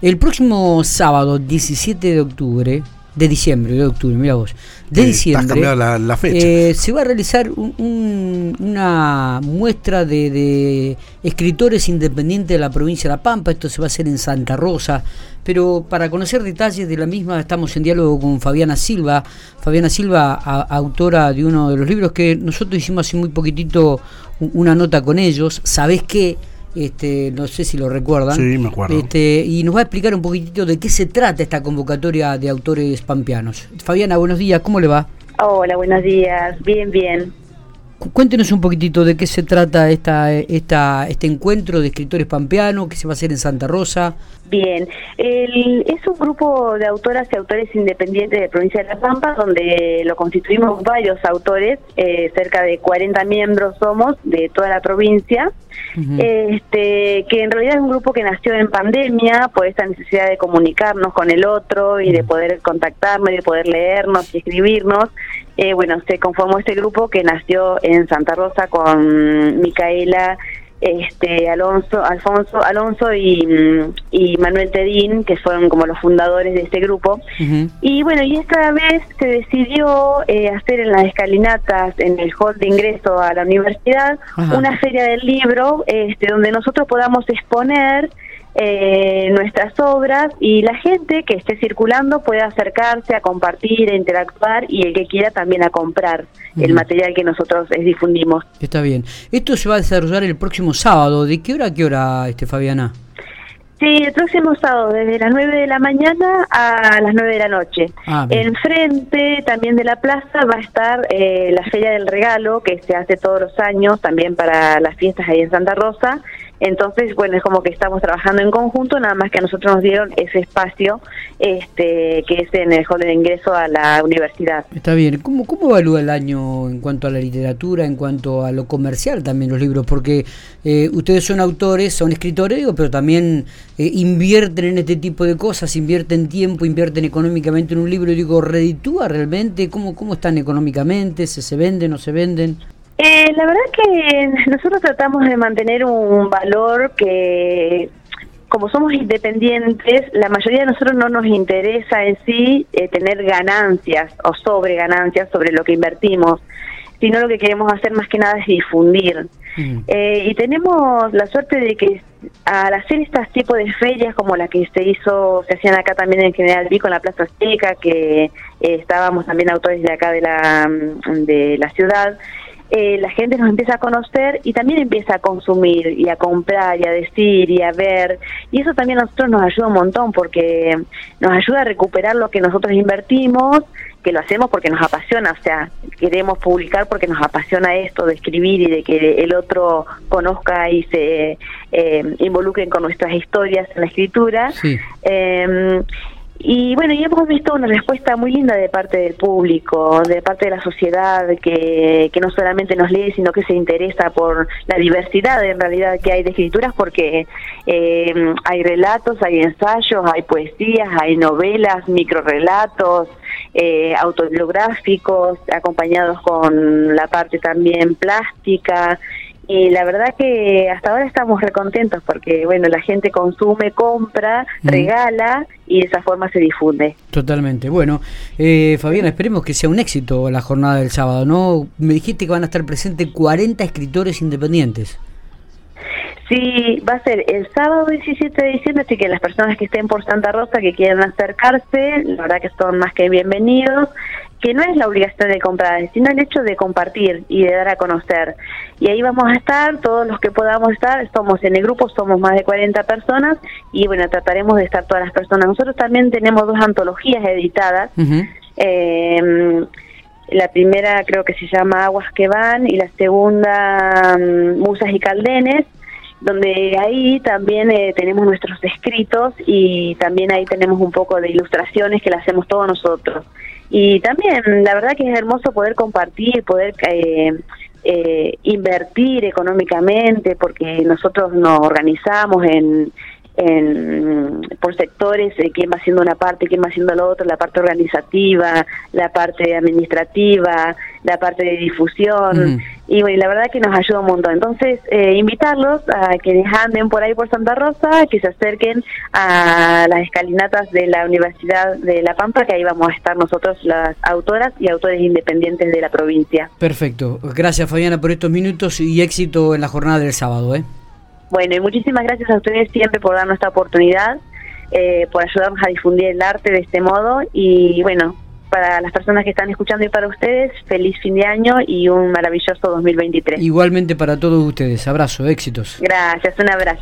El próximo sábado, 17 de octubre, de diciembre, de octubre, mira vos, de diciembre, la, fecha. Eh, se va a realizar una muestra de, escritores independientes de la provincia de La Pampa, esto se va a hacer en Santa Rosa, pero para conocer detalles de la misma estamos en diálogo con Fabiana Silva, Fabiana Silva, autora de uno de los libros que nosotros hicimos hace muy poquitito una nota con ellos, ¿sabés qué? Este, no sé si lo recuerdan. Sí, me acuerdo. Este, y nos va a explicar un poquitito de qué se trata esta convocatoria de autores pampeanos. Fabiana, buenos días, ¿cómo le va? Hola, buenos días, bien, bien. Cuéntenos un poquitito de qué se trata esta, esta, este encuentro de escritores pampeanos que se va a hacer en Santa Rosa. Bien, es un grupo de autoras y autores independientes de provincia de La Pampa, donde lo constituimos varios autores, eh, cerca de 40 miembros somos de toda la provincia, este, que en realidad es un grupo que nació en pandemia por esta necesidad de comunicarnos con el otro y de poder contactarnos y de poder leernos y escribirnos. Eh, bueno, se conformó este grupo que nació en Santa Rosa con Micaela este Alonso, Alfonso, Alonso y, Manuel Tedín, que fueron como los fundadores de este grupo. Y bueno, y esta vez se decidió eh, hacer en las escalinatas, en el hall de ingreso a la universidad, una feria del libro, este, donde nosotros podamos exponer eh, nuestras obras y la gente que esté circulando pueda acercarse a compartir, a interactuar y el que quiera también a comprar el material que nosotros eh, difundimos. Está bien. Esto se va a desarrollar el próximo sábado. ¿De qué hora a qué hora, este, Fabiana? Sí, el próximo sábado, desde las 9 de la mañana a las 9 de la noche. Ah, Enfrente también de la plaza va a estar eh, la Feria del Regalo, que se hace todos los años, también para las fiestas ahí en Santa Rosa. Entonces, bueno, es como que estamos trabajando en conjunto, nada más que a nosotros nos dieron ese espacio este, que es en el hall de ingreso a la universidad. Está bien. ¿Cómo, ¿Cómo evalúa el año en cuanto a la literatura, en cuanto a lo comercial también los libros? Porque eh, ustedes son autores, son escritores, pero también eh, invierten en este tipo de cosas, invierten tiempo, invierten económicamente en un libro. Y digo, ¿reditúa realmente? ¿Cómo, cómo están económicamente? ¿Se, se venden, no se venden? Eh, la verdad que nosotros tratamos de mantener un valor que, como somos independientes, la mayoría de nosotros no nos interesa en sí eh, tener ganancias o sobre ganancias sobre lo que invertimos, sino lo que queremos hacer más que nada es difundir. Mm. Eh, y tenemos la suerte de que al hacer estos tipos de ferias como la que se hizo, se hacían acá también en General Vico en la Plaza Azteca, que estábamos también autores de acá de la, de la ciudad, eh, la gente nos empieza a conocer y también empieza a consumir y a comprar y a decir y a ver. Y eso también a nosotros nos ayuda un montón porque nos ayuda a recuperar lo que nosotros invertimos, que lo hacemos porque nos apasiona, o sea, queremos publicar porque nos apasiona esto de escribir y de que el otro conozca y se eh, involucren con nuestras historias en la escritura. Sí. Em, y bueno, y hemos visto una respuesta muy linda de parte del público, de parte de la sociedad, que, que no solamente nos lee, sino que se interesa por la diversidad en realidad que hay de escrituras, porque eh, hay relatos, hay ensayos, hay poesías, hay novelas, microrelatos, eh, autobiográficos, acompañados con la parte también plástica, y la verdad que hasta ahora estamos recontentos porque bueno la gente consume compra regala y de esa forma se difunde. Totalmente. Bueno eh, Fabiana esperemos que sea un éxito la jornada del sábado no me dijiste que van a estar presentes 40 escritores independientes. Sí, va a ser el sábado 17 de diciembre, así que las personas que estén por Santa Rosa, que quieran acercarse, la verdad que son más que bienvenidos que no es la obligación de comprar, sino el hecho de compartir y de dar a conocer. Y ahí vamos a estar, todos los que podamos estar, somos en el grupo, somos más de 40 personas y bueno, trataremos de estar todas las personas. Nosotros también tenemos dos antologías editadas. Em, la primera creo que se llama Aguas que van y la segunda mm, Musas y Caldenes donde ahí también eh, tenemos nuestros escritos y también ahí tenemos un poco de ilustraciones que le hacemos todos nosotros. Y también, la verdad que es hermoso poder compartir, poder eh, eh, invertir económicamente, porque nosotros nos organizamos en, por sectores, eh, quién va haciendo una parte, quién va haciendo la otra, la parte organizativa, la parte administrativa, la parte de difusión. Y bueno, la verdad que nos ayuda un montón. Entonces, eh, invitarlos a que anden por ahí por Santa Rosa, que se acerquen a las escalinatas de la Universidad de La Pampa, que ahí vamos a estar nosotros, las autoras y autores independientes de la provincia. Perfecto. Gracias, Fabiana, por estos minutos y éxito en la jornada del sábado. ¿eh? Bueno, y muchísimas gracias a ustedes siempre por darnos esta oportunidad, eh, por ayudarnos a difundir el arte de este modo y bueno, para las personas que están escuchando y para ustedes, feliz fin de año y un maravilloso 2023. Igualmente para todos ustedes, abrazo, éxitos. Gracias, un abrazo.